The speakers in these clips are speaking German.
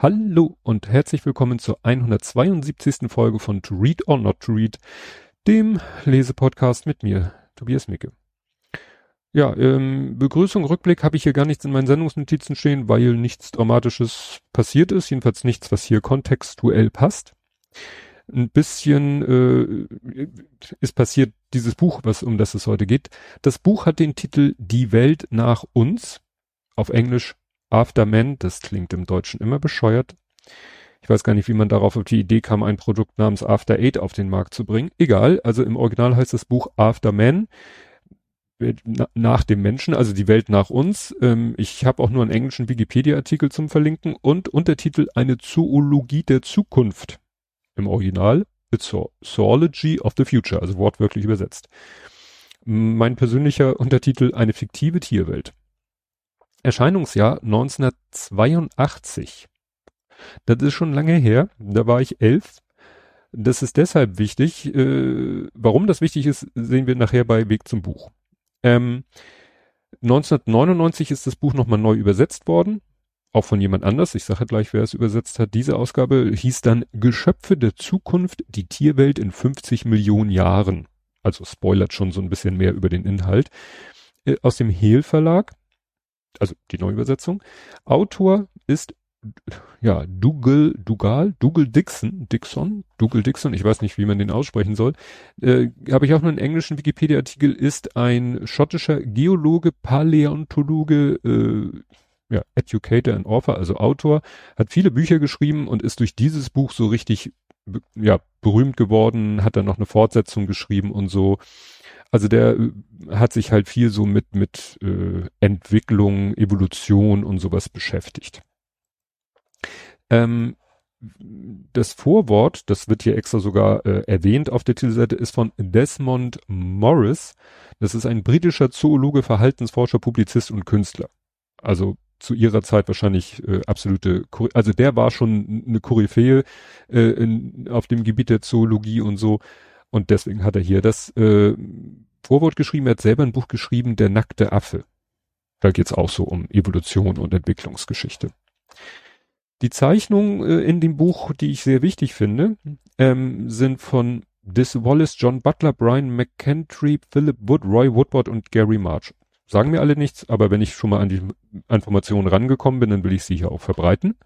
Hallo und herzlich willkommen zur 172. Folge von To Read or Not to Read, dem Lesepodcast mit mir, Tobias Micke. Ja, ähm, Begrüßung, Rückblick habe ich hier gar nichts in meinen Sendungsnotizen stehen, weil nichts Dramatisches passiert ist, jedenfalls nichts, was hier kontextuell passt. Ein bisschen äh, ist passiert dieses Buch, was um das es heute geht. Das Buch hat den Titel Die Welt nach uns, auf Englisch Afterman, das klingt im Deutschen immer bescheuert. Ich weiß gar nicht, wie man darauf auf die Idee kam, ein Produkt namens After Eight auf den Markt zu bringen. Egal, also im Original heißt das Buch Afterman nach dem Menschen, also die Welt nach uns. Ähm, ich habe auch nur einen englischen Wikipedia-Artikel zum Verlinken und Untertitel Eine Zoologie der Zukunft im Original. The Zoology of the Future, also wortwörtlich übersetzt. Mein persönlicher Untertitel Eine fiktive Tierwelt. Erscheinungsjahr 1982. Das ist schon lange her. Da war ich elf. Das ist deshalb wichtig. Äh, warum das wichtig ist, sehen wir nachher bei Weg zum Buch. Ähm, 1999 ist das Buch nochmal neu übersetzt worden. Auch von jemand anders. Ich sage gleich, wer es übersetzt hat. Diese Ausgabe hieß dann Geschöpfe der Zukunft, die Tierwelt in 50 Millionen Jahren. Also spoilert schon so ein bisschen mehr über den Inhalt. Äh, aus dem Hehl Verlag also die Neuübersetzung. Autor ist ja Dougal, Dougal, Dougal Dixon, Dixon, Dougal Dixon, ich weiß nicht, wie man den aussprechen soll. Äh, Habe ich auch noch einen englischen Wikipedia-Artikel, ist ein schottischer Geologe, Paläontologe, äh, ja, Educator and Author, also Autor, hat viele Bücher geschrieben und ist durch dieses Buch so richtig ja, berühmt geworden, hat dann noch eine Fortsetzung geschrieben und so. Also der äh, hat sich halt viel so mit, mit äh, Entwicklung, Evolution und sowas beschäftigt. Ähm, das Vorwort, das wird hier extra sogar äh, erwähnt auf der Titelseite, ist von Desmond Morris. Das ist ein britischer Zoologe, Verhaltensforscher, Publizist und Künstler. Also zu ihrer Zeit wahrscheinlich äh, absolute, also der war schon eine Koryphäe äh, in, auf dem Gebiet der Zoologie und so. Und deswegen hat er hier das äh, Vorwort geschrieben. Er hat selber ein Buch geschrieben, Der nackte Affe. Da geht's auch so um Evolution und Entwicklungsgeschichte. Die Zeichnungen äh, in dem Buch, die ich sehr wichtig finde, ähm, sind von Dis Wallace, John Butler, Brian McKentry, Philip Wood, Roy Woodward und Gary March. Sagen mir alle nichts, aber wenn ich schon mal an die Informationen rangekommen bin, dann will ich sie hier auch verbreiten.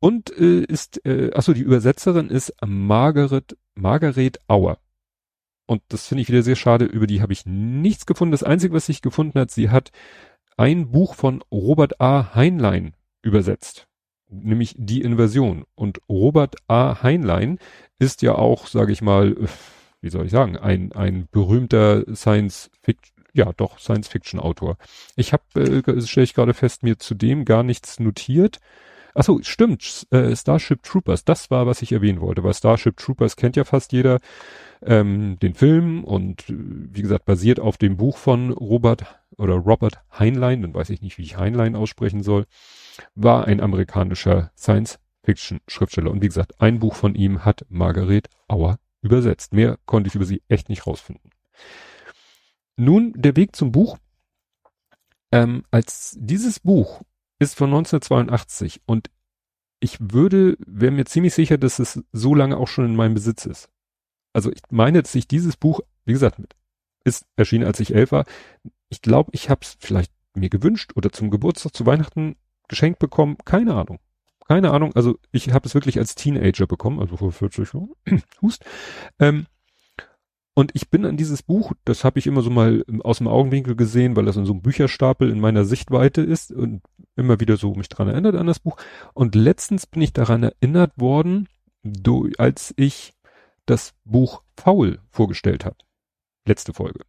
Und äh, ist, äh, achso, die Übersetzerin ist Margaret, Margaret Auer. Und das finde ich wieder sehr schade, über die habe ich nichts gefunden. Das Einzige, was ich gefunden hat, sie hat ein Buch von Robert A. Heinlein übersetzt, nämlich Die Invasion. Und Robert A. Heinlein ist ja auch, sage ich mal, wie soll ich sagen, ein, ein berühmter Science Fiction, ja doch, Science Fiction Autor. Ich habe, äh, stelle ich gerade fest, mir zudem gar nichts notiert. Achso, stimmt, äh, Starship Troopers, das war, was ich erwähnen wollte, weil Starship Troopers kennt ja fast jeder ähm, den Film und äh, wie gesagt basiert auf dem Buch von Robert oder Robert Heinlein, dann weiß ich nicht, wie ich Heinlein aussprechen soll, war ein amerikanischer Science-Fiction-Schriftsteller und wie gesagt, ein Buch von ihm hat Margaret Auer übersetzt. Mehr konnte ich über sie echt nicht rausfinden. Nun der Weg zum Buch. Ähm, als dieses Buch ist von 1982 und ich würde, wäre mir ziemlich sicher, dass es so lange auch schon in meinem Besitz ist also ich meine, dass ich dieses Buch, wie gesagt, ist erschienen, als ich elf war. Ich glaube, ich habe es vielleicht mir gewünscht oder zum Geburtstag, zu Weihnachten geschenkt bekommen. Keine Ahnung. Keine Ahnung. Also ich habe es wirklich als Teenager bekommen, also vor 40 Jahren. Hust. Ähm, und ich bin an dieses Buch, das habe ich immer so mal aus dem Augenwinkel gesehen, weil das in so einem Bücherstapel in meiner Sichtweite ist und immer wieder so mich dran erinnert an das Buch. Und letztens bin ich daran erinnert worden, als ich das Buch Faul vorgestellt hat. Letzte Folge.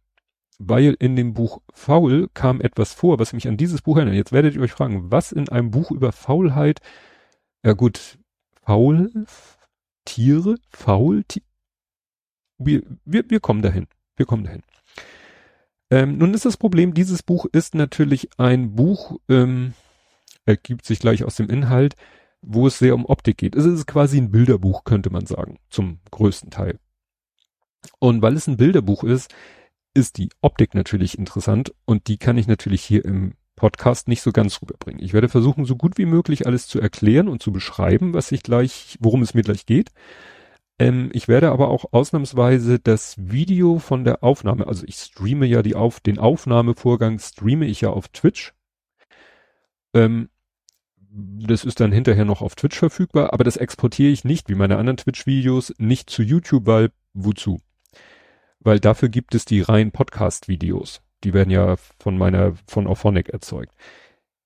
Weil in dem Buch Faul kam etwas vor, was mich an dieses Buch erinnert. Jetzt werdet ihr euch fragen, was in einem Buch über Faulheit, ja gut, faul, Tiere, faul, wir, wir, wir kommen dahin. Wir kommen dahin. Ähm, nun ist das Problem, dieses Buch ist natürlich ein Buch, ähm, ergibt sich gleich aus dem Inhalt, wo es sehr um Optik geht. Es ist quasi ein Bilderbuch, könnte man sagen, zum größten Teil. Und weil es ein Bilderbuch ist, ist die Optik natürlich interessant und die kann ich natürlich hier im Podcast nicht so ganz rüberbringen. Ich werde versuchen, so gut wie möglich alles zu erklären und zu beschreiben, was ich gleich, worum es mir gleich geht. Ähm, ich werde aber auch ausnahmsweise das Video von der Aufnahme, also ich streame ja die auf, den Aufnahmevorgang streame ich ja auf Twitch. Ähm, das ist dann hinterher noch auf Twitch verfügbar, aber das exportiere ich nicht, wie meine anderen Twitch-Videos, nicht zu YouTube, weil wozu? Weil dafür gibt es die reinen Podcast-Videos. Die werden ja von meiner, von Auphonic erzeugt.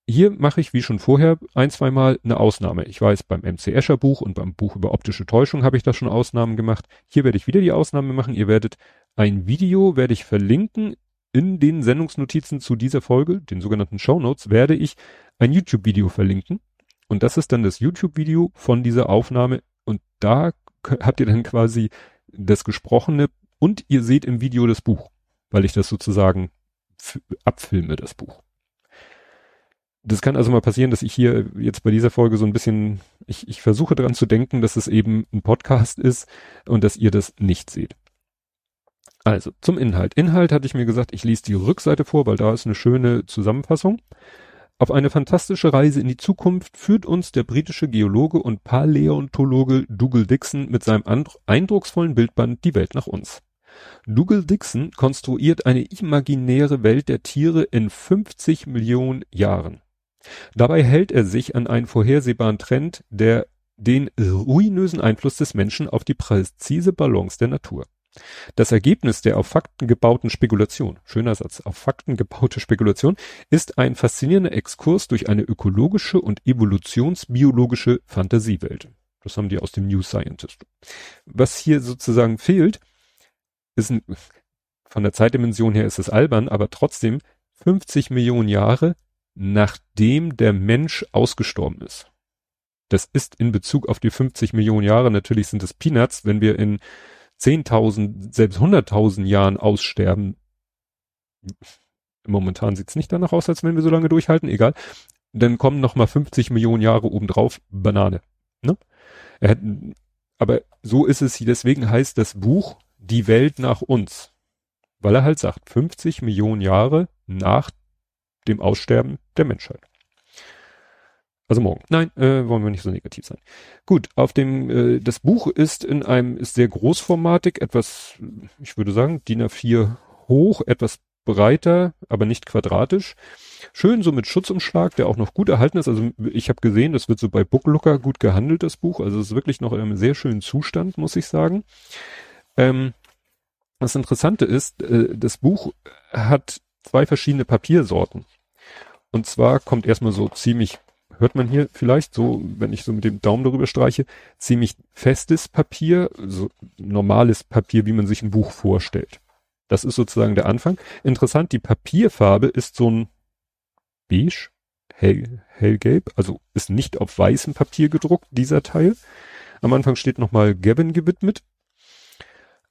Hier mache ich wie schon vorher ein, zwei Mal eine Ausnahme. Ich weiß, beim MC Escher Buch und beim Buch über optische Täuschung habe ich da schon Ausnahmen gemacht. Hier werde ich wieder die Ausnahme machen. Ihr werdet ein Video werde ich verlinken in den Sendungsnotizen zu dieser Folge, den sogenannten Show Notes, werde ich ein YouTube-Video verlinken. Und das ist dann das YouTube-Video von dieser Aufnahme. Und da habt ihr dann quasi das Gesprochene und ihr seht im Video das Buch, weil ich das sozusagen abfilme, das Buch das kann also mal passieren, dass ich hier jetzt bei dieser Folge so ein bisschen, ich, ich versuche dran zu denken, dass es eben ein Podcast ist und dass ihr das nicht seht. Also zum Inhalt. Inhalt hatte ich mir gesagt, ich lese die Rückseite vor, weil da ist eine schöne Zusammenfassung. Auf eine fantastische Reise in die Zukunft führt uns der britische Geologe und Paläontologe Dougal Dixon mit seinem eindrucksvollen Bildband Die Welt nach uns. Dougal Dixon konstruiert eine imaginäre Welt der Tiere in 50 Millionen Jahren. Dabei hält er sich an einen vorhersehbaren Trend, der den ruinösen Einfluss des Menschen auf die präzise Balance der Natur. Das Ergebnis der auf Fakten gebauten Spekulation, schöner Satz, auf Fakten gebaute Spekulation, ist ein faszinierender Exkurs durch eine ökologische und evolutionsbiologische Fantasiewelt. Das haben die aus dem New Scientist. Was hier sozusagen fehlt, ist ein, von der Zeitdimension her ist es albern, aber trotzdem 50 Millionen Jahre nachdem der Mensch ausgestorben ist. Das ist in Bezug auf die 50 Millionen Jahre, natürlich sind es Peanuts, wenn wir in 10.000, selbst 100.000 Jahren aussterben. Momentan sieht's nicht danach aus, als wenn wir so lange durchhalten, egal. Dann kommen noch mal 50 Millionen Jahre obendrauf, Banane. Ne? Hat, aber so ist es, deswegen heißt das Buch Die Welt nach uns. Weil er halt sagt, 50 Millionen Jahre nach dem Aussterben der Menschheit. Also morgen. Nein, äh, wollen wir nicht so negativ sein. Gut, auf dem, äh, das Buch ist in einem, ist sehr großformatig, etwas, ich würde sagen, DIN A4 hoch, etwas breiter, aber nicht quadratisch. Schön so mit Schutzumschlag, der auch noch gut erhalten ist. Also ich habe gesehen, das wird so bei Booklooker gut gehandelt, das Buch. Also es ist wirklich noch in einem sehr schönen Zustand, muss ich sagen. Ähm, das Interessante ist, äh, das Buch hat zwei verschiedene Papiersorten. Und zwar kommt erstmal so ziemlich, hört man hier vielleicht so, wenn ich so mit dem Daumen darüber streiche, ziemlich festes Papier, so normales Papier, wie man sich ein Buch vorstellt. Das ist sozusagen der Anfang. Interessant, die Papierfarbe ist so ein beige, hell, hellgelb, also ist nicht auf weißem Papier gedruckt, dieser Teil. Am Anfang steht nochmal Gavin gewidmet.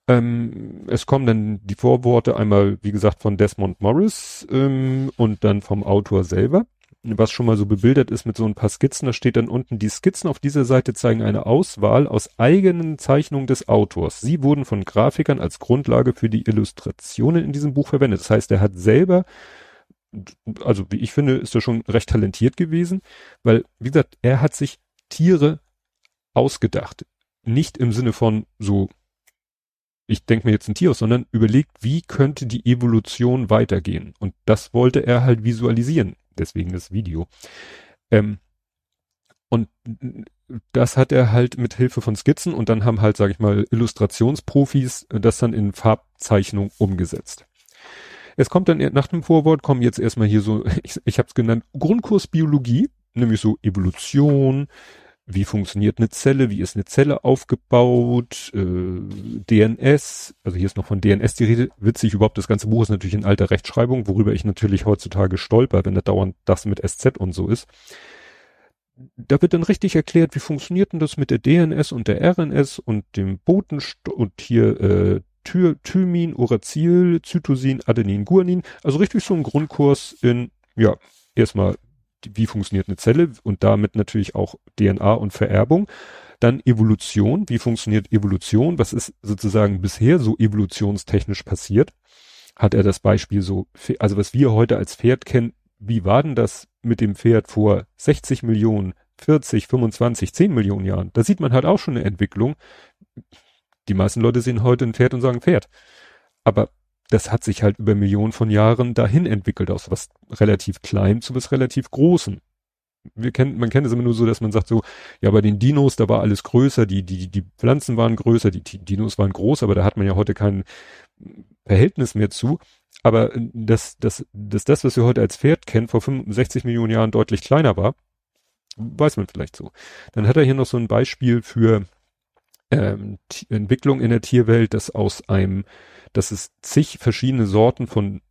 Ähm, es kommen dann die Vorworte einmal, wie gesagt, von Desmond Morris ähm, und dann vom Autor selber, was schon mal so bebildert ist mit so ein paar Skizzen. Da steht dann unten, die Skizzen auf dieser Seite zeigen eine Auswahl aus eigenen Zeichnungen des Autors. Sie wurden von Grafikern als Grundlage für die Illustrationen in diesem Buch verwendet. Das heißt, er hat selber also wie ich finde, ist er schon recht talentiert gewesen, weil, wie gesagt, er hat sich Tiere ausgedacht. Nicht im Sinne von so ich denke mir jetzt ein Tier aus, sondern überlegt, wie könnte die Evolution weitergehen. Und das wollte er halt visualisieren. Deswegen das Video. Ähm, und das hat er halt mit Hilfe von Skizzen und dann haben halt, sage ich mal, Illustrationsprofis das dann in Farbzeichnung umgesetzt. Es kommt dann nach dem Vorwort, kommen jetzt erstmal hier so, ich, ich habe es genannt, Grundkurs Biologie, nämlich so Evolution, wie funktioniert eine Zelle, wie ist eine Zelle aufgebaut, äh, DNS, also hier ist noch von DNS die Rede, witzig überhaupt, das ganze Buch ist natürlich in alter Rechtschreibung, worüber ich natürlich heutzutage stolper, wenn da dauernd das mit SZ und so ist. Da wird dann richtig erklärt, wie funktioniert denn das mit der DNS und der RNS und dem Botenst und hier äh, Ty Thymin, Uracil, Zytosin, Adenin, Guanin, also richtig so ein Grundkurs in, ja, erstmal wie funktioniert eine Zelle und damit natürlich auch DNA und Vererbung. Dann Evolution, wie funktioniert Evolution, was ist sozusagen bisher so evolutionstechnisch passiert. Hat er das Beispiel so, also was wir heute als Pferd kennen, wie war denn das mit dem Pferd vor 60 Millionen, 40, 25, 10 Millionen Jahren? Da sieht man halt auch schon eine Entwicklung. Die meisten Leute sehen heute ein Pferd und sagen Pferd. Aber das hat sich halt über Millionen von Jahren dahin entwickelt, aus was relativ klein zu was relativ großem. Wir kennen, man kennt es immer nur so, dass man sagt so, ja, bei den Dinos, da war alles größer, die, die, die Pflanzen waren größer, die, die Dinos waren groß, aber da hat man ja heute kein Verhältnis mehr zu. Aber dass, dass, dass das, was wir heute als Pferd kennen, vor 65 Millionen Jahren deutlich kleiner war, weiß man vielleicht so. Dann hat er hier noch so ein Beispiel für ähm, Entwicklung in der Tierwelt, dass aus einem, dass es zig verschiedene Sorten von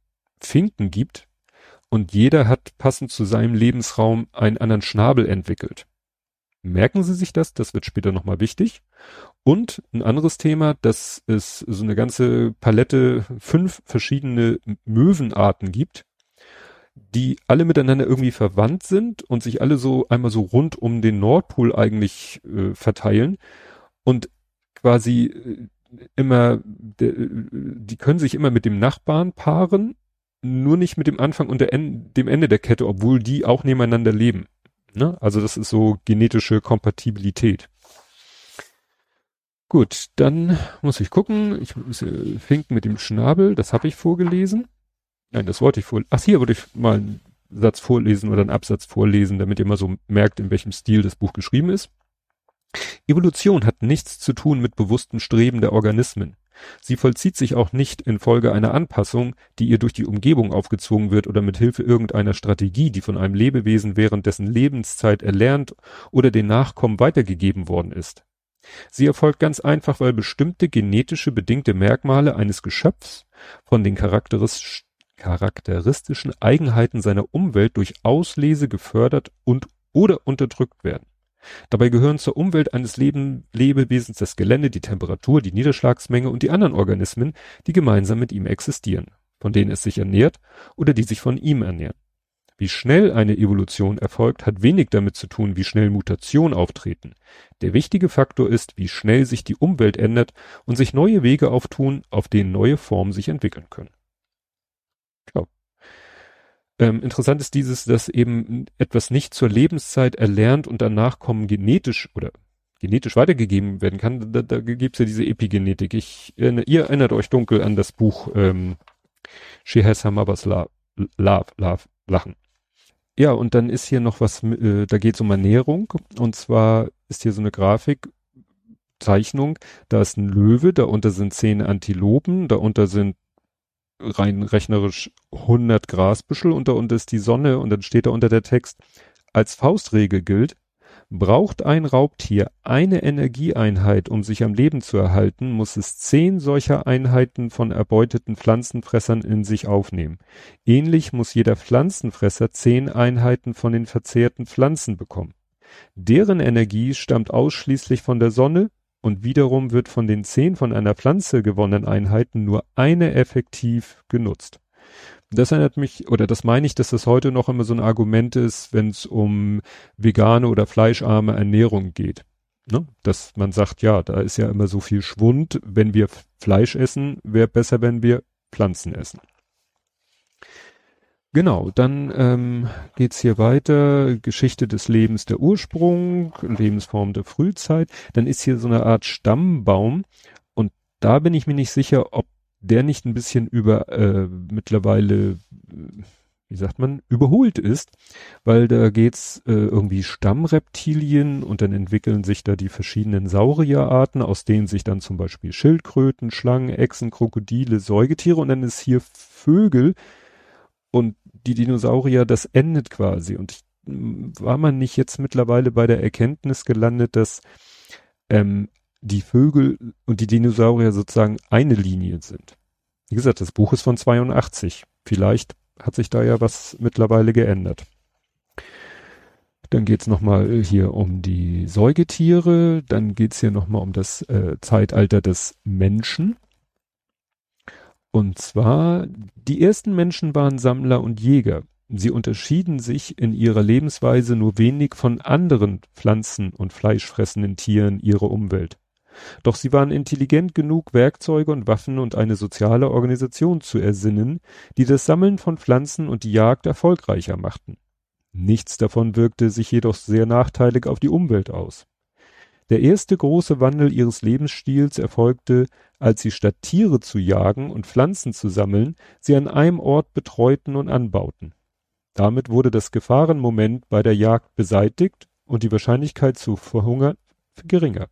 Finken gibt und jeder hat passend zu seinem Lebensraum einen anderen Schnabel entwickelt. Merken Sie sich das, das wird später nochmal wichtig. Und ein anderes Thema, dass es so eine ganze Palette, fünf verschiedene Möwenarten gibt, die alle miteinander irgendwie verwandt sind und sich alle so einmal so rund um den Nordpol eigentlich äh, verteilen und quasi äh, immer, de, die können sich immer mit dem Nachbarn paaren, nur nicht mit dem Anfang und dem Ende der Kette, obwohl die auch nebeneinander leben. Ne? Also das ist so genetische Kompatibilität. Gut, dann muss ich gucken. Ich muss äh, Finken mit dem Schnabel, das habe ich vorgelesen. Nein, das wollte ich vorlesen. Ach, hier würde ich mal einen Satz vorlesen oder einen Absatz vorlesen, damit ihr mal so merkt, in welchem Stil das Buch geschrieben ist. Evolution hat nichts zu tun mit bewusstem Streben der Organismen. Sie vollzieht sich auch nicht infolge einer Anpassung, die ihr durch die Umgebung aufgezwungen wird oder mit Hilfe irgendeiner Strategie, die von einem Lebewesen während dessen Lebenszeit erlernt oder den Nachkommen weitergegeben worden ist. Sie erfolgt ganz einfach, weil bestimmte genetische bedingte Merkmale eines Geschöpfs von den charakteristischen Eigenheiten seiner Umwelt durch Auslese gefördert und oder unterdrückt werden. Dabei gehören zur Umwelt eines Lebewesens das Gelände, die Temperatur, die Niederschlagsmenge und die anderen Organismen, die gemeinsam mit ihm existieren, von denen es sich ernährt oder die sich von ihm ernähren. Wie schnell eine Evolution erfolgt, hat wenig damit zu tun, wie schnell Mutationen auftreten. Der wichtige Faktor ist, wie schnell sich die Umwelt ändert und sich neue Wege auftun, auf denen neue Formen sich entwickeln können. Ähm, interessant ist dieses, dass eben etwas nicht zur Lebenszeit erlernt und danach kommen genetisch oder genetisch weitergegeben werden kann. Da, da gibt's ja diese Epigenetik. Ich, ihr erinnert euch dunkel an das Buch ähm, She Has Mother's Love, Love, Love Lachen. Ja, und dann ist hier noch was, äh, da geht's um Ernährung. Und zwar ist hier so eine Grafik, Zeichnung, da ist ein Löwe, darunter sind zehn Antilopen, darunter sind rein rechnerisch 100 Grasbüschel und da unter ist die Sonne und dann steht da unter der Text, als Faustregel gilt, braucht ein Raubtier eine Energieeinheit, um sich am Leben zu erhalten, muss es zehn solcher Einheiten von erbeuteten Pflanzenfressern in sich aufnehmen. Ähnlich muss jeder Pflanzenfresser zehn Einheiten von den verzehrten Pflanzen bekommen. Deren Energie stammt ausschließlich von der Sonne, und wiederum wird von den zehn von einer Pflanze gewonnenen Einheiten nur eine effektiv genutzt. Das erinnert mich, oder das meine ich, dass das heute noch immer so ein Argument ist, wenn es um vegane oder fleischarme Ernährung geht. Ne? Dass man sagt, ja, da ist ja immer so viel Schwund, wenn wir Fleisch essen, wäre besser, wenn wir Pflanzen essen. Genau, dann ähm, geht's hier weiter. Geschichte des Lebens der Ursprung, Lebensform der Frühzeit. Dann ist hier so eine Art Stammbaum und da bin ich mir nicht sicher, ob der nicht ein bisschen über äh, mittlerweile, wie sagt man, überholt ist, weil da geht's äh, irgendwie Stammreptilien und dann entwickeln sich da die verschiedenen Saurierarten, aus denen sich dann zum Beispiel Schildkröten, Schlangen, Echsen, Krokodile, Säugetiere und dann ist hier Vögel und die Dinosaurier, das endet quasi. Und ich, war man nicht jetzt mittlerweile bei der Erkenntnis gelandet, dass ähm, die Vögel und die Dinosaurier sozusagen eine Linie sind? Wie gesagt, das Buch ist von 82. Vielleicht hat sich da ja was mittlerweile geändert. Dann geht's es nochmal hier um die Säugetiere, dann geht's hier nochmal um das äh, Zeitalter des Menschen. Und zwar, die ersten Menschen waren Sammler und Jäger. Sie unterschieden sich in ihrer Lebensweise nur wenig von anderen Pflanzen und fleischfressenden Tieren ihrer Umwelt. Doch sie waren intelligent genug, Werkzeuge und Waffen und eine soziale Organisation zu ersinnen, die das Sammeln von Pflanzen und die Jagd erfolgreicher machten. Nichts davon wirkte sich jedoch sehr nachteilig auf die Umwelt aus. Der erste große Wandel ihres Lebensstils erfolgte, als sie statt Tiere zu jagen und Pflanzen zu sammeln, sie an einem Ort betreuten und anbauten. Damit wurde das Gefahrenmoment bei der Jagd beseitigt und die Wahrscheinlichkeit zu verhungern geringer.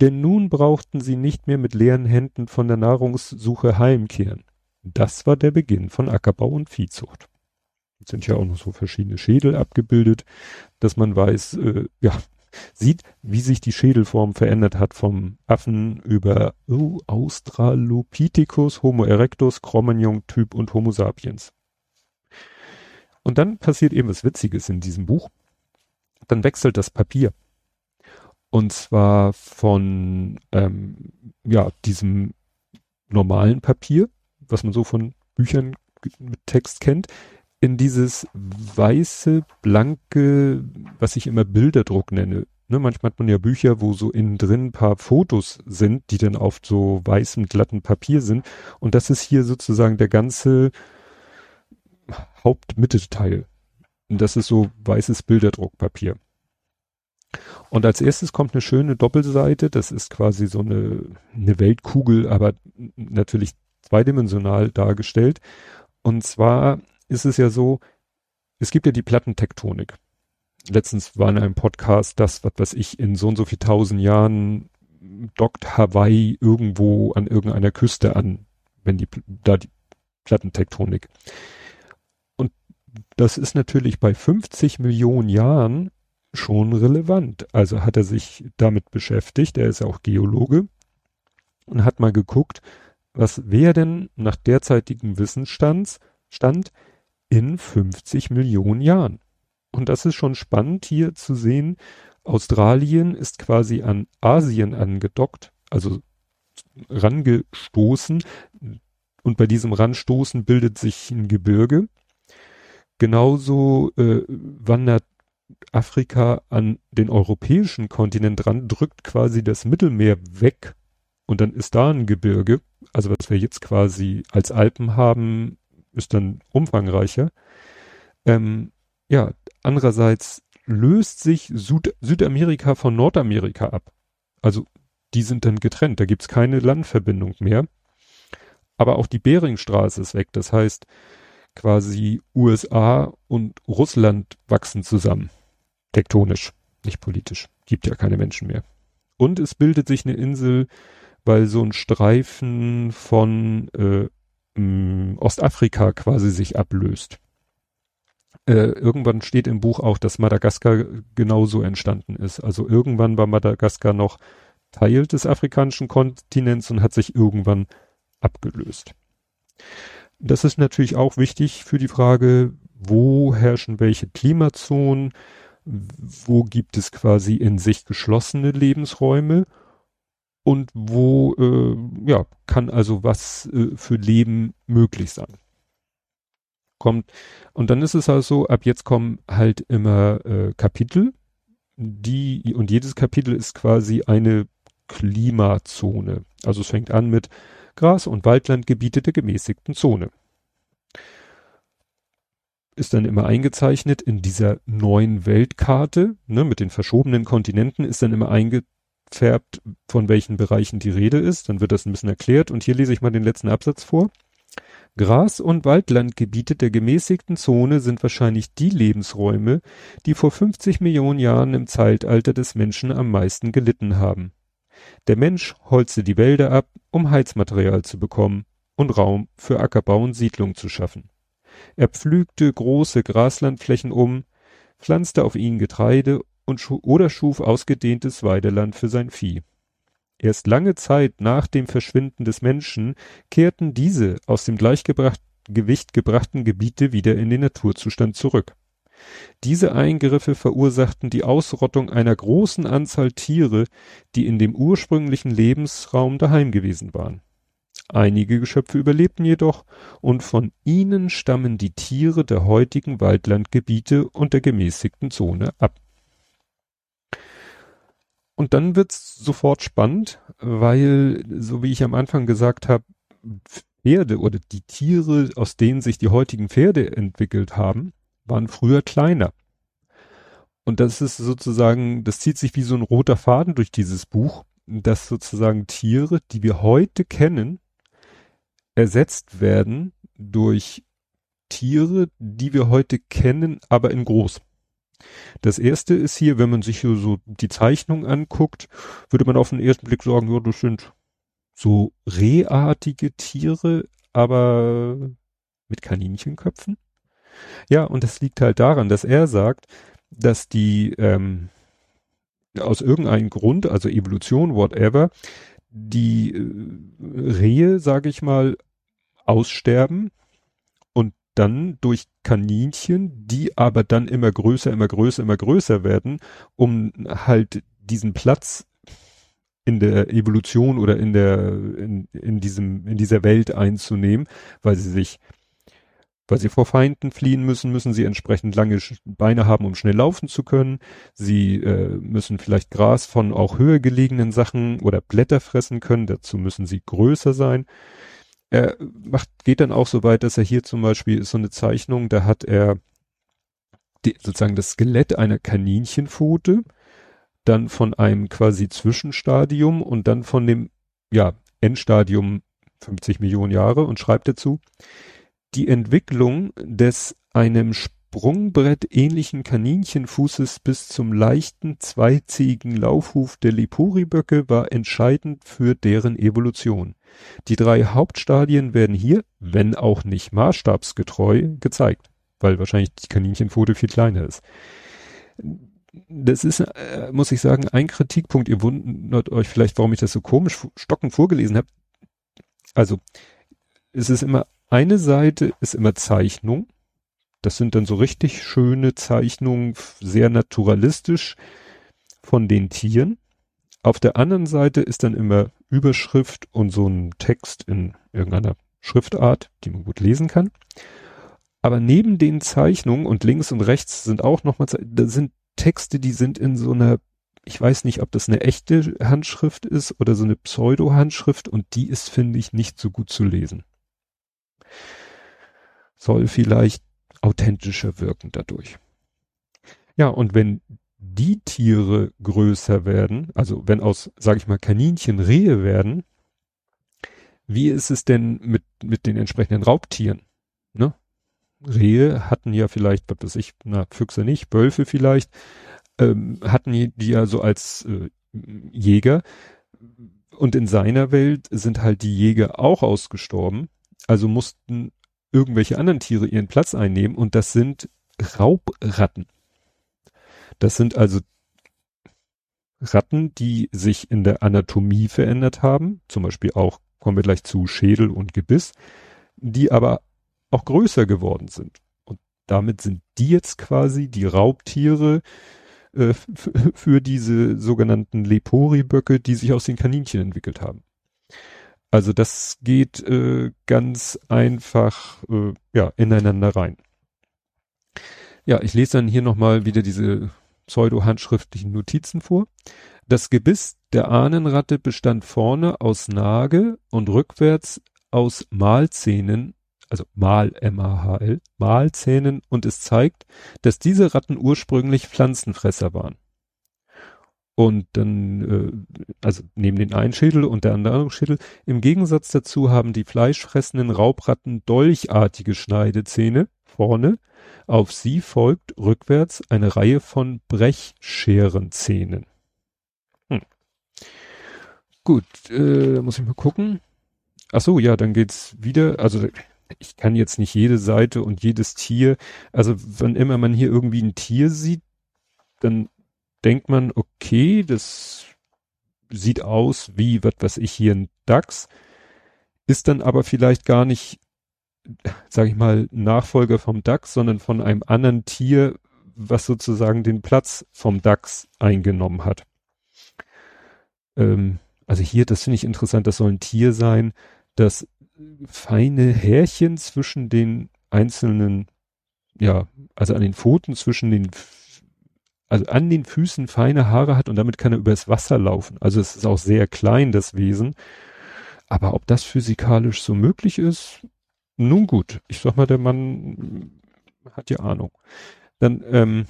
Denn nun brauchten sie nicht mehr mit leeren Händen von der Nahrungssuche heimkehren. Das war der Beginn von Ackerbau und Viehzucht. Jetzt sind ja auch noch so verschiedene Schädel abgebildet, dass man weiß, äh, ja, sieht, wie sich die Schädelform verändert hat vom Affen über oh, Australopithecus, Homo erectus, Cro-Magnon-Typ und Homo sapiens. Und dann passiert eben was Witziges in diesem Buch. Dann wechselt das Papier. Und zwar von ähm, ja, diesem normalen Papier, was man so von Büchern mit Text kennt, in dieses weiße, blanke, was ich immer Bilderdruck nenne. Ne, manchmal hat man ja Bücher, wo so innen drin ein paar Fotos sind, die dann auf so weißem, glatten Papier sind. Und das ist hier sozusagen der ganze Hauptmittelteil. Und das ist so weißes Bilderdruckpapier. Und als erstes kommt eine schöne Doppelseite. Das ist quasi so eine, eine Weltkugel, aber natürlich zweidimensional dargestellt. Und zwar ist es ja so, es gibt ja die Plattentektonik. Letztens war in einem Podcast das, was weiß ich, in so und so viel tausend Jahren dockt Hawaii irgendwo an irgendeiner Küste an, wenn die, da die Plattentektonik. Und das ist natürlich bei 50 Millionen Jahren schon relevant. Also hat er sich damit beschäftigt, er ist ja auch Geologe und hat mal geguckt, was wäre denn nach derzeitigem Wissensstand Stand in 50 Millionen Jahren. Und das ist schon spannend hier zu sehen. Australien ist quasi an Asien angedockt, also rangestoßen. Und bei diesem Ranstoßen bildet sich ein Gebirge. Genauso äh, wandert Afrika an den europäischen Kontinent ran, drückt quasi das Mittelmeer weg und dann ist da ein Gebirge. Also was wir jetzt quasi als Alpen haben, ist dann umfangreicher. Ähm, ja, andererseits löst sich Süd Südamerika von Nordamerika ab. Also die sind dann getrennt, da gibt's keine Landverbindung mehr. Aber auch die Beringstraße ist weg. Das heißt, quasi USA und Russland wachsen zusammen. Tektonisch, nicht politisch. Gibt ja keine Menschen mehr. Und es bildet sich eine Insel, weil so ein Streifen von äh, Ostafrika quasi sich ablöst. Äh, irgendwann steht im Buch auch, dass Madagaskar genauso entstanden ist. Also irgendwann war Madagaskar noch Teil des afrikanischen Kontinents und hat sich irgendwann abgelöst. Das ist natürlich auch wichtig für die Frage, wo herrschen welche Klimazonen, wo gibt es quasi in sich geschlossene Lebensräume und wo äh, ja kann also was äh, für Leben möglich sein. Kommt und dann ist es also ab jetzt kommen halt immer äh, Kapitel, die und jedes Kapitel ist quasi eine Klimazone. Also es fängt an mit Gras- und Waldlandgebiete der gemäßigten Zone ist dann immer eingezeichnet in dieser neuen Weltkarte, ne, mit den verschobenen Kontinenten ist dann immer eingefärbt, von welchen Bereichen die Rede ist. Dann wird das ein bisschen erklärt und hier lese ich mal den letzten Absatz vor. Gras- und Waldlandgebiete der gemäßigten Zone sind wahrscheinlich die Lebensräume, die vor 50 Millionen Jahren im Zeitalter des Menschen am meisten gelitten haben. Der Mensch holzte die Wälder ab, um Heizmaterial zu bekommen und Raum für Ackerbau und Siedlung zu schaffen. Er pflügte große Graslandflächen um, pflanzte auf ihnen Getreide und oder schuf ausgedehntes Weideland für sein Vieh. Erst lange Zeit nach dem Verschwinden des Menschen kehrten diese aus dem Gleichgewicht gebrachten Gebiete wieder in den Naturzustand zurück. Diese Eingriffe verursachten die Ausrottung einer großen Anzahl Tiere, die in dem ursprünglichen Lebensraum daheim gewesen waren. Einige Geschöpfe überlebten jedoch und von ihnen stammen die Tiere der heutigen Waldlandgebiete und der gemäßigten Zone ab. Und dann wird's sofort spannend, weil, so wie ich am Anfang gesagt habe, Pferde oder die Tiere, aus denen sich die heutigen Pferde entwickelt haben, waren früher kleiner. Und das ist sozusagen, das zieht sich wie so ein roter Faden durch dieses Buch, dass sozusagen Tiere, die wir heute kennen, ersetzt werden durch Tiere, die wir heute kennen, aber in groß. Das erste ist hier, wenn man sich so die Zeichnung anguckt, würde man auf den ersten Blick sagen, ja, das sind so rehartige Tiere, aber mit Kaninchenköpfen. Ja, und das liegt halt daran, dass er sagt, dass die ähm, aus irgendeinem Grund, also Evolution, whatever, die äh, Rehe, sage ich mal, aussterben dann durch Kaninchen, die aber dann immer größer, immer größer, immer größer werden, um halt diesen Platz in der Evolution oder in der in, in diesem in dieser Welt einzunehmen, weil sie sich weil sie vor Feinden fliehen müssen, müssen sie entsprechend lange Beine haben, um schnell laufen zu können. Sie äh, müssen vielleicht Gras von auch höher gelegenen Sachen oder Blätter fressen können. Dazu müssen sie größer sein. Er macht, geht dann auch so weit, dass er hier zum Beispiel ist so eine Zeichnung, da hat er die, sozusagen das Skelett einer Kaninchenpfote, dann von einem quasi Zwischenstadium und dann von dem, ja, Endstadium 50 Millionen Jahre und schreibt dazu, die Entwicklung des einem Sprungbrett ähnlichen Kaninchenfußes bis zum leichten zweizähigen Laufhuf der Lepuriböcke war entscheidend für deren Evolution. Die drei Hauptstadien werden hier, wenn auch nicht maßstabsgetreu, gezeigt, weil wahrscheinlich die Kaninchenpfote viel kleiner ist. Das ist, äh, muss ich sagen, ein Kritikpunkt. Ihr wundert euch vielleicht, warum ich das so komisch stockend vorgelesen habe. Also, es ist immer, eine Seite ist immer Zeichnung das sind dann so richtig schöne Zeichnungen, sehr naturalistisch von den Tieren. Auf der anderen Seite ist dann immer Überschrift und so ein Text in irgendeiner Schriftart, die man gut lesen kann. Aber neben den Zeichnungen und links und rechts sind auch nochmal, da sind Texte, die sind in so einer, ich weiß nicht, ob das eine echte Handschrift ist oder so eine Pseudo-Handschrift und die ist, finde ich, nicht so gut zu lesen. Soll vielleicht authentischer wirken dadurch. Ja, und wenn die Tiere größer werden, also wenn aus, sage ich mal, Kaninchen Rehe werden, wie ist es denn mit, mit den entsprechenden Raubtieren? Ne? Rehe hatten ja vielleicht, was weiß ich, na, Füchse nicht, Wölfe vielleicht, ähm, hatten die, ja so als äh, Jäger. Und in seiner Welt sind halt die Jäger auch ausgestorben. Also mussten irgendwelche anderen Tiere ihren Platz einnehmen und das sind Raubratten. Das sind also Ratten, die sich in der Anatomie verändert haben, zum Beispiel auch, kommen wir gleich zu Schädel und Gebiss, die aber auch größer geworden sind. Und damit sind die jetzt quasi die Raubtiere äh, für diese sogenannten Lepori-Böcke, die sich aus den Kaninchen entwickelt haben. Also das geht äh, ganz einfach äh, ja ineinander rein. Ja, ich lese dann hier nochmal wieder diese pseudo-handschriftlichen Notizen vor. Das Gebiss der Ahnenratte bestand vorne aus Nage und rückwärts aus Mahlzähnen, also Mal M-A-H-L, Mahlzähnen und es zeigt, dass diese Ratten ursprünglich Pflanzenfresser waren. Und dann, äh, also neben den einen Schädel und der anderen Schädel. Im Gegensatz dazu haben die fleischfressenden Raubratten dolchartige Schneidezähne vorne. Auf sie folgt rückwärts eine Reihe von Brechscherenzähnen. Hm. Gut, äh, muss ich mal gucken. Ach so, ja, dann geht's wieder. Also ich kann jetzt nicht jede Seite und jedes Tier. Also wann immer man hier irgendwie ein Tier sieht, dann denkt man, okay, das sieht aus wie, was weiß ich, hier ein Dachs, ist dann aber vielleicht gar nicht, sag ich mal, Nachfolger vom Dachs, sondern von einem anderen Tier, was sozusagen den Platz vom Dachs eingenommen hat. Ähm, also hier, das finde ich interessant, das soll ein Tier sein, das feine Härchen zwischen den einzelnen, ja, also an den Pfoten zwischen den also an den Füßen feine Haare hat und damit kann er übers Wasser laufen. Also es ist auch sehr klein, das Wesen. Aber ob das physikalisch so möglich ist, nun gut. Ich sag mal, der Mann hat ja Ahnung. Dann ähm,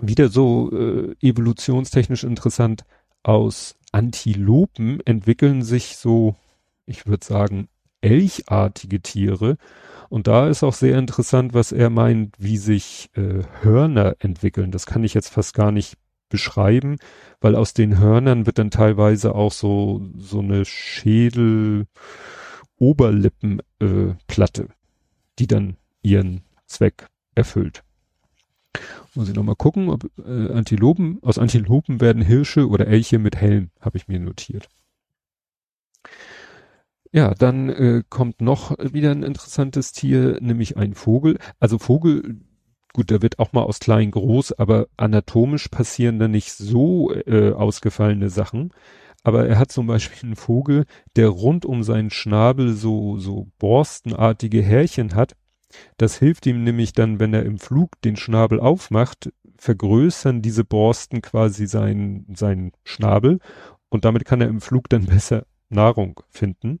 wieder so äh, evolutionstechnisch interessant, aus Antilopen entwickeln sich so, ich würde sagen, elchartige Tiere. Und da ist auch sehr interessant, was er meint, wie sich äh, Hörner entwickeln. Das kann ich jetzt fast gar nicht beschreiben, weil aus den Hörnern wird dann teilweise auch so, so eine Schädel-Oberlippenplatte, äh, die dann ihren Zweck erfüllt. Muss ich nochmal gucken, ob äh, Antilopen, aus Antilopen werden Hirsche oder Elche mit Helm, habe ich mir notiert. Ja, dann äh, kommt noch wieder ein interessantes Tier, nämlich ein Vogel. Also Vogel, gut, der wird auch mal aus klein groß, aber anatomisch passieren da nicht so äh, ausgefallene Sachen. Aber er hat zum Beispiel einen Vogel, der rund um seinen Schnabel so, so borstenartige Härchen hat das hilft ihm nämlich dann, wenn er im Flug den Schnabel aufmacht, vergrößern diese Borsten quasi seinen, seinen Schnabel und damit kann er im Flug dann besser Nahrung finden.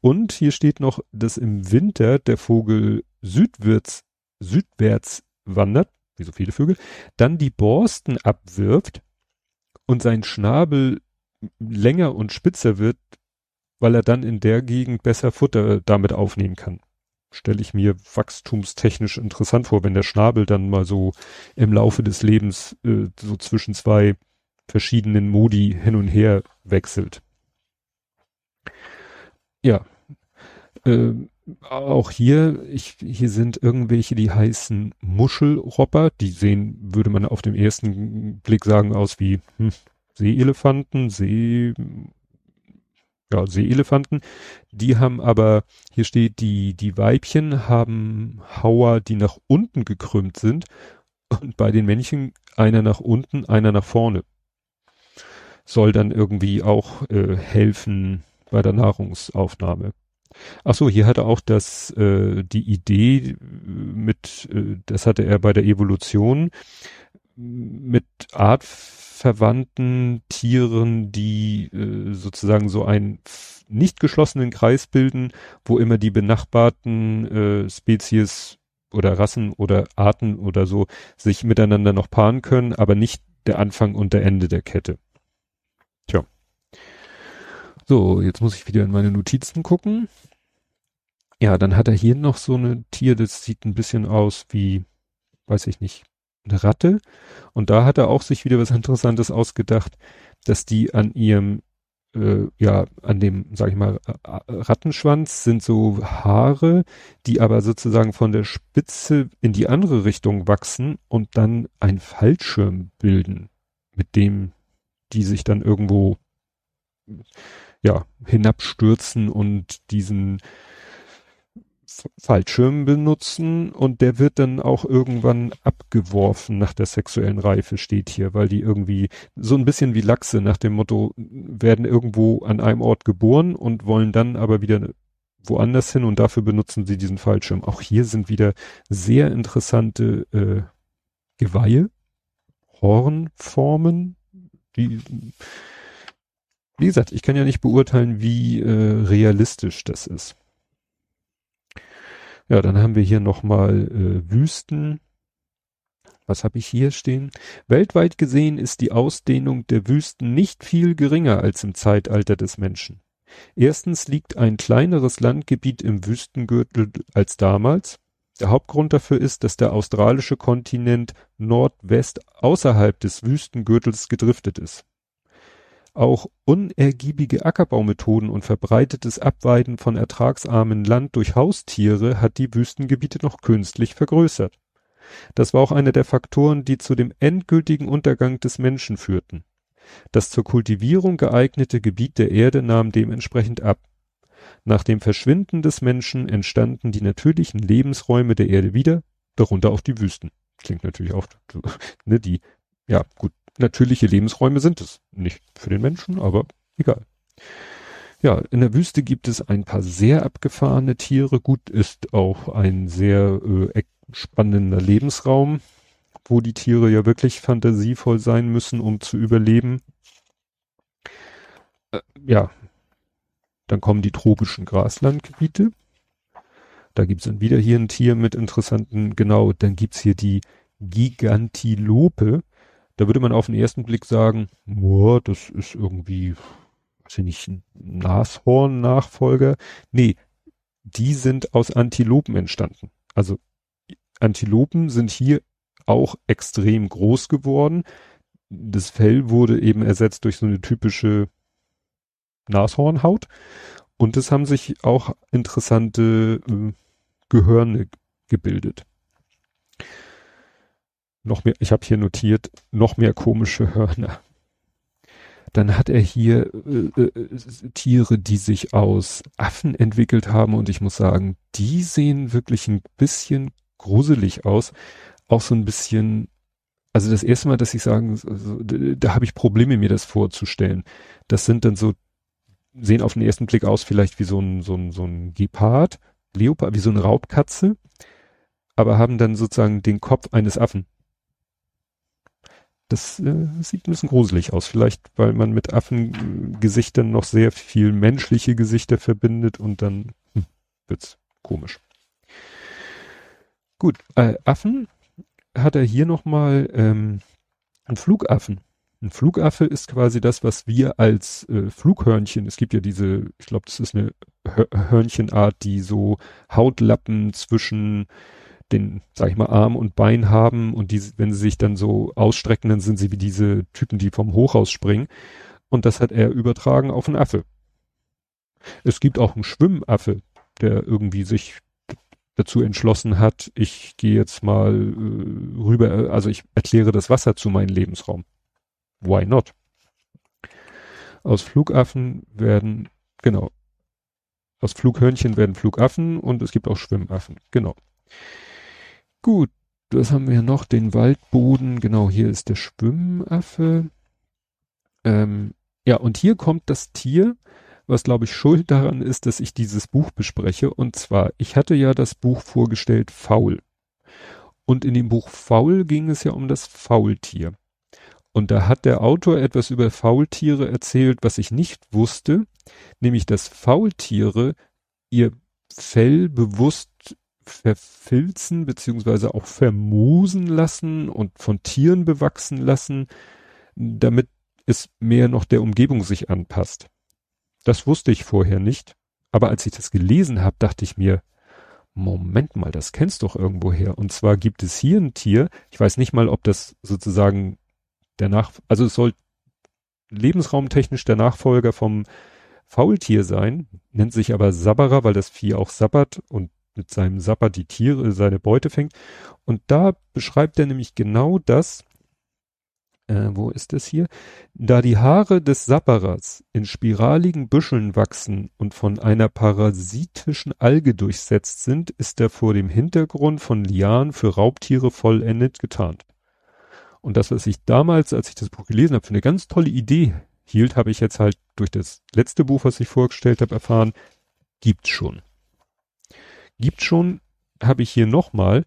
Und hier steht noch, dass im Winter der Vogel südwärts, südwärts wandert, wie so viele Vögel, dann die Borsten abwirft und sein Schnabel länger und spitzer wird, weil er dann in der Gegend besser Futter damit aufnehmen kann stelle ich mir wachstumstechnisch interessant vor, wenn der Schnabel dann mal so im Laufe des Lebens äh, so zwischen zwei verschiedenen Modi hin und her wechselt. Ja. Äh, auch hier, ich, hier sind irgendwelche, die heißen Muschelropper, die sehen, würde man auf dem ersten Blick sagen, aus wie hm, Seeelefanten, See, ja, Seeelefanten. Die haben aber, hier steht, die, die Weibchen haben Hauer, die nach unten gekrümmt sind und bei den Männchen einer nach unten, einer nach vorne. Soll dann irgendwie auch äh, helfen bei der Nahrungsaufnahme. Ach so, hier hatte auch das äh, die Idee mit, äh, das hatte er bei der Evolution mit Art verwandten Tieren, die äh, sozusagen so einen nicht geschlossenen Kreis bilden, wo immer die benachbarten äh, Spezies oder Rassen oder Arten oder so sich miteinander noch paaren können, aber nicht der Anfang und der Ende der Kette. So, jetzt muss ich wieder in meine Notizen gucken. Ja, dann hat er hier noch so eine Tier, das sieht ein bisschen aus wie, weiß ich nicht, eine Ratte. Und da hat er auch sich wieder was Interessantes ausgedacht, dass die an ihrem, äh, ja, an dem, sag ich mal, Rattenschwanz sind so Haare, die aber sozusagen von der Spitze in die andere Richtung wachsen und dann ein Fallschirm bilden, mit dem die sich dann irgendwo ja, hinabstürzen und diesen Fallschirm benutzen und der wird dann auch irgendwann abgeworfen nach der sexuellen Reife, steht hier, weil die irgendwie so ein bisschen wie Lachse nach dem Motto werden irgendwo an einem Ort geboren und wollen dann aber wieder woanders hin und dafür benutzen sie diesen Fallschirm. Auch hier sind wieder sehr interessante äh, Geweihe, Hornformen, die wie gesagt, ich kann ja nicht beurteilen, wie äh, realistisch das ist. Ja, dann haben wir hier nochmal äh, Wüsten. Was habe ich hier stehen? Weltweit gesehen ist die Ausdehnung der Wüsten nicht viel geringer als im Zeitalter des Menschen. Erstens liegt ein kleineres Landgebiet im Wüstengürtel als damals. Der Hauptgrund dafür ist, dass der australische Kontinent Nordwest außerhalb des Wüstengürtels gedriftet ist. Auch unergiebige Ackerbaumethoden und verbreitetes Abweiden von ertragsarmen Land durch Haustiere hat die Wüstengebiete noch künstlich vergrößert. Das war auch einer der Faktoren, die zu dem endgültigen Untergang des Menschen führten. Das zur Kultivierung geeignete Gebiet der Erde nahm dementsprechend ab. Nach dem Verschwinden des Menschen entstanden die natürlichen Lebensräume der Erde wieder, darunter auch die Wüsten. Klingt natürlich auch, ne, die, ja, gut, natürliche Lebensräume sind es. Nicht für den Menschen, aber egal. Ja, in der Wüste gibt es ein paar sehr abgefahrene Tiere. Gut ist auch ein sehr äh, spannender Lebensraum. wo die Tiere ja wirklich fantasievoll sein müssen, um zu überleben. Äh, ja, dann kommen die tropischen Graslandgebiete. Da gibt's dann wieder hier ein Tier mit interessanten, genau, dann gibt's hier die Gigantilope. Da würde man auf den ersten Blick sagen, boah, das ist irgendwie, weiß ich nicht, Nashorn-Nachfolger. Nee, die sind aus Antilopen entstanden. Also Antilopen sind hier auch extrem groß geworden. Das Fell wurde eben ersetzt durch so eine typische Nashornhaut. Und es haben sich auch interessante äh, Gehörne gebildet. Noch mehr, ich habe hier notiert, noch mehr komische Hörner. Dann hat er hier äh, äh, Tiere, die sich aus Affen entwickelt haben und ich muss sagen, die sehen wirklich ein bisschen gruselig aus. Auch so ein bisschen, also das erste Mal, dass ich sagen, also, da habe ich Probleme, mir das vorzustellen. Das sind dann so, sehen auf den ersten Blick aus vielleicht wie so ein, so ein, so ein Gepard, Leopard, wie so eine Raubkatze, aber haben dann sozusagen den Kopf eines Affen. Das äh, sieht ein bisschen gruselig aus. Vielleicht, weil man mit Affengesichtern noch sehr viel menschliche Gesichter verbindet und dann hm, wird's komisch. Gut, äh, Affen hat er hier nochmal ähm, einen Flugaffen. Ein Flugaffe ist quasi das, was wir als äh, Flughörnchen, es gibt ja diese, ich glaube, das ist eine Hörnchenart, die so Hautlappen zwischen den, sag ich mal, Arm und Bein haben und die, wenn sie sich dann so ausstrecken, dann sind sie wie diese Typen, die vom Hochhaus springen. Und das hat er übertragen auf einen Affe. Es gibt auch einen Schwimmaffe, der irgendwie sich dazu entschlossen hat, ich gehe jetzt mal äh, rüber, also ich erkläre das Wasser zu meinem Lebensraum. Why not? Aus Flugaffen werden, genau, aus Flughörnchen werden Flugaffen und es gibt auch Schwimmaffen, genau. Gut, das haben wir noch, den Waldboden, genau, hier ist der Schwimmaffe. Ähm, ja, und hier kommt das Tier, was glaube ich schuld daran ist, dass ich dieses Buch bespreche. Und zwar, ich hatte ja das Buch vorgestellt Faul. Und in dem Buch Faul ging es ja um das Faultier. Und da hat der Autor etwas über Faultiere erzählt, was ich nicht wusste, nämlich dass Faultiere ihr Fell bewusst verfilzen beziehungsweise auch vermoosen lassen und von Tieren bewachsen lassen, damit es mehr noch der Umgebung sich anpasst. Das wusste ich vorher nicht, aber als ich das gelesen habe, dachte ich mir, Moment mal, das kennst du doch irgendwoher. Und zwar gibt es hier ein Tier, ich weiß nicht mal, ob das sozusagen der Nach, also es soll lebensraumtechnisch der Nachfolger vom Faultier sein, nennt sich aber Sabberer, weil das Vieh auch sabbert und mit seinem Sapper die Tiere, seine Beute fängt. Und da beschreibt er nämlich genau das, äh, wo ist es hier? Da die Haare des Sapperers in spiraligen Büscheln wachsen und von einer parasitischen Alge durchsetzt sind, ist er vor dem Hintergrund von Lianen für Raubtiere vollendet getarnt. Und das, was ich damals, als ich das Buch gelesen habe, für eine ganz tolle Idee hielt, habe ich jetzt halt durch das letzte Buch, was ich vorgestellt habe, erfahren, gibt's schon. Gibt's schon, habe ich hier nochmal.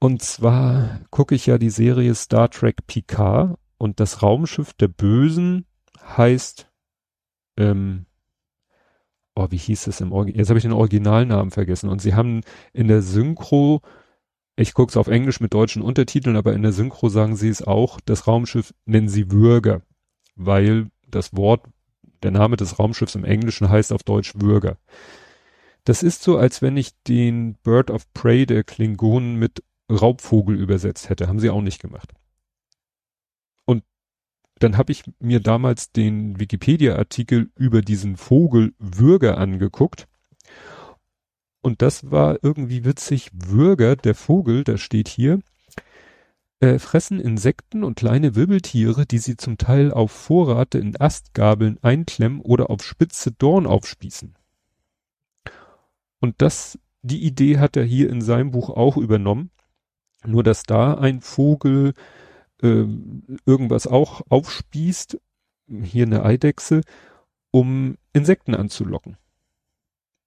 Und zwar gucke ich ja die Serie Star Trek Picard und das Raumschiff der Bösen heißt, ähm, oh, wie hieß es im Original? Jetzt habe ich den Originalnamen vergessen. Und sie haben in der Synchro, ich gucke es auf Englisch mit deutschen Untertiteln, aber in der Synchro sagen sie es auch, das Raumschiff nennen sie Würger, weil das Wort, der Name des Raumschiffs im Englischen heißt auf Deutsch Würger. Das ist so, als wenn ich den Bird of Prey der Klingonen mit Raubvogel übersetzt hätte. Haben sie auch nicht gemacht. Und dann habe ich mir damals den Wikipedia-Artikel über diesen Vogel Würger angeguckt. Und das war irgendwie witzig. Würger, der Vogel, da steht hier, äh, fressen Insekten und kleine Wirbeltiere, die sie zum Teil auf Vorrate in Astgabeln einklemmen oder auf spitze Dorn aufspießen. Und das, die Idee hat er hier in seinem Buch auch übernommen. Nur dass da ein Vogel äh, irgendwas auch aufspießt, hier eine Eidechse, um Insekten anzulocken.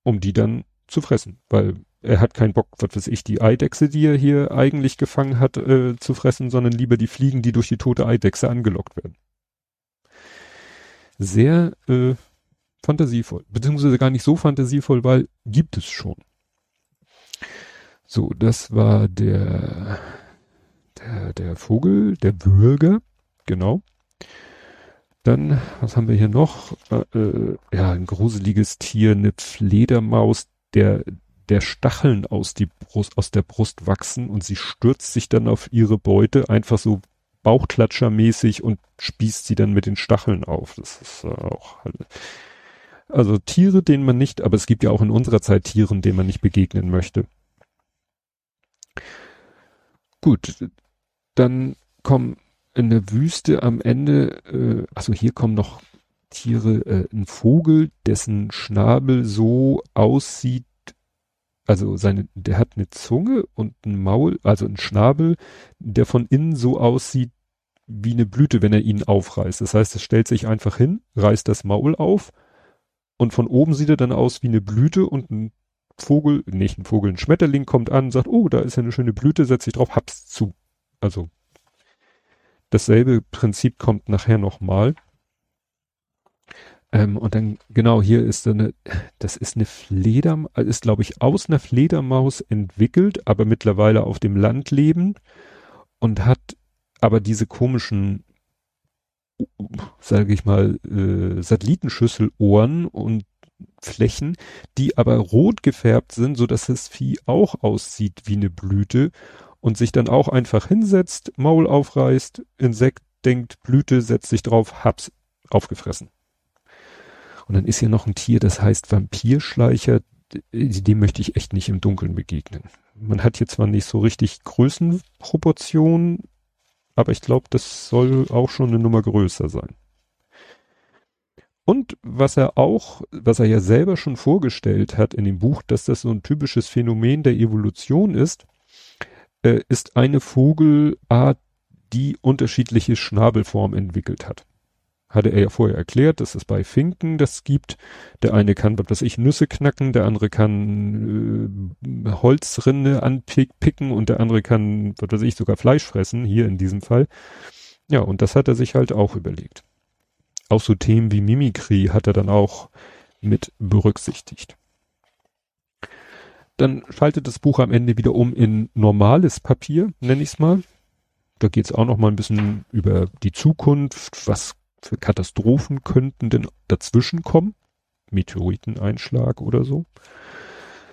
Um die dann zu fressen. Weil er hat keinen Bock, was weiß ich, die Eidechse, die er hier eigentlich gefangen hat, äh, zu fressen, sondern lieber die Fliegen, die durch die tote Eidechse angelockt werden. Sehr äh, fantasievoll, beziehungsweise gar nicht so fantasievoll, weil gibt es schon. So, das war der, der, der Vogel, der Bürger, genau. Dann, was haben wir hier noch? Äh, äh, ja, ein gruseliges Tier, eine Fledermaus, der, der Stacheln aus, die Brust, aus der Brust wachsen und sie stürzt sich dann auf ihre Beute, einfach so Bauchklatschermäßig und spießt sie dann mit den Stacheln auf. Das ist äh, auch, also Tiere, denen man nicht, aber es gibt ja auch in unserer Zeit Tieren, denen man nicht begegnen möchte. Gut, dann kommen in der Wüste am Ende, äh, also hier kommen noch Tiere, äh, ein Vogel, dessen Schnabel so aussieht, also seine, der hat eine Zunge und ein Maul, also ein Schnabel, der von innen so aussieht wie eine Blüte, wenn er ihn aufreißt. Das heißt, es stellt sich einfach hin, reißt das Maul auf und von oben sieht er dann aus wie eine Blüte und ein Vogel, nicht ein Vogel, ein Schmetterling kommt an, sagt, oh, da ist ja eine schöne Blüte, setzt sich drauf, hab's zu. Also dasselbe Prinzip kommt nachher nochmal. Ähm, und dann, genau, hier ist eine, das ist eine Fledermaus, ist glaube ich aus einer Fledermaus entwickelt, aber mittlerweile auf dem Land leben und hat aber diese komischen, sage ich mal, äh, Satellitenschüsselohren und Flächen, die aber rot gefärbt sind, so dass das Vieh auch aussieht wie eine Blüte und sich dann auch einfach hinsetzt, Maul aufreißt, Insekt denkt, Blüte, setzt sich drauf, hab's aufgefressen. Und dann ist hier noch ein Tier, das heißt Vampirschleicher, dem möchte ich echt nicht im Dunkeln begegnen. Man hat hier zwar nicht so richtig Größenproportionen, aber ich glaube, das soll auch schon eine Nummer größer sein. Und was er auch, was er ja selber schon vorgestellt hat in dem Buch, dass das so ein typisches Phänomen der Evolution ist, äh, ist eine Vogelart, die unterschiedliche Schnabelformen entwickelt hat. Hatte er ja vorher erklärt, dass es bei Finken das gibt. Der eine kann, was weiß ich, Nüsse knacken, der andere kann äh, Holzrinde anpicken und der andere kann, was weiß ich, sogar Fleisch fressen, hier in diesem Fall. Ja, und das hat er sich halt auch überlegt. Auch so Themen wie Mimikry hat er dann auch mit berücksichtigt. Dann schaltet das Buch am Ende wieder um in normales Papier, nenne ich es mal. Da geht es auch noch mal ein bisschen über die Zukunft, was für Katastrophen könnten denn dazwischen kommen. Meteoriteneinschlag oder so.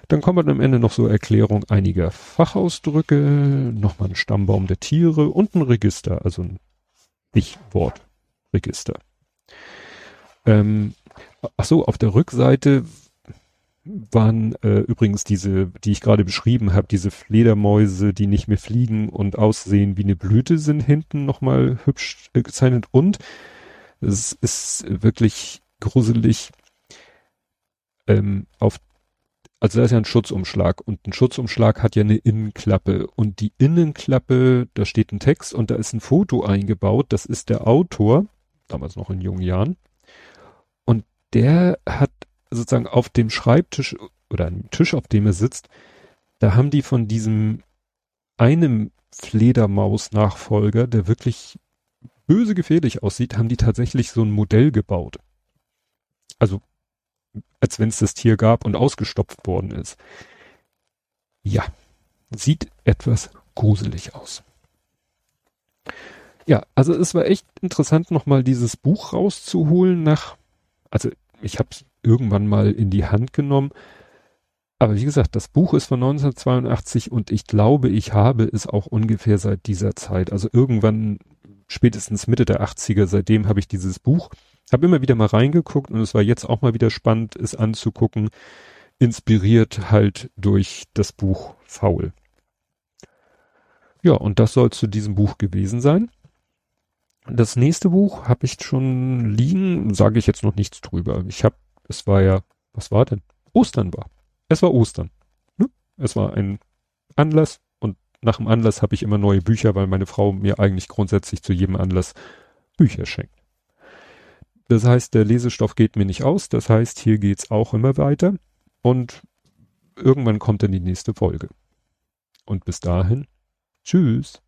Dann kommt am Ende noch so Erklärung einiger Fachausdrücke, nochmal ein Stammbaum der Tiere und ein Register, also ein Stichwortregister. Ähm, ach so, auf der Rückseite waren äh, übrigens diese, die ich gerade beschrieben habe, diese Fledermäuse, die nicht mehr fliegen und aussehen wie eine Blüte, sind hinten nochmal hübsch äh, gezeichnet und es ist wirklich gruselig ähm, auf also da ist ja ein Schutzumschlag und ein Schutzumschlag hat ja eine Innenklappe und die Innenklappe, da steht ein Text und da ist ein Foto eingebaut, das ist der Autor, damals noch in jungen Jahren und der hat sozusagen auf dem Schreibtisch oder einem Tisch, auf dem er sitzt, da haben die von diesem einem Fledermaus-Nachfolger, der wirklich böse gefährlich aussieht, haben die tatsächlich so ein Modell gebaut. Also, als wenn es das Tier gab und ausgestopft worden ist. Ja, sieht etwas gruselig aus. Ja, also es war echt interessant, nochmal dieses Buch rauszuholen nach, also ich habe es irgendwann mal in die Hand genommen. Aber wie gesagt, das Buch ist von 1982 und ich glaube, ich habe es auch ungefähr seit dieser Zeit. Also irgendwann spätestens Mitte der 80er, seitdem habe ich dieses Buch, habe immer wieder mal reingeguckt und es war jetzt auch mal wieder spannend, es anzugucken, inspiriert halt durch das Buch Faul. Ja, und das soll zu diesem Buch gewesen sein. Das nächste Buch habe ich schon liegen, sage ich jetzt noch nichts drüber. Ich habe es war ja, was war denn? Ostern war. Es war Ostern. Ne? Es war ein Anlass nach dem Anlass habe ich immer neue Bücher, weil meine Frau mir eigentlich grundsätzlich zu jedem Anlass Bücher schenkt. Das heißt, der Lesestoff geht mir nicht aus. Das heißt, hier geht's auch immer weiter. Und irgendwann kommt dann die nächste Folge. Und bis dahin, tschüss.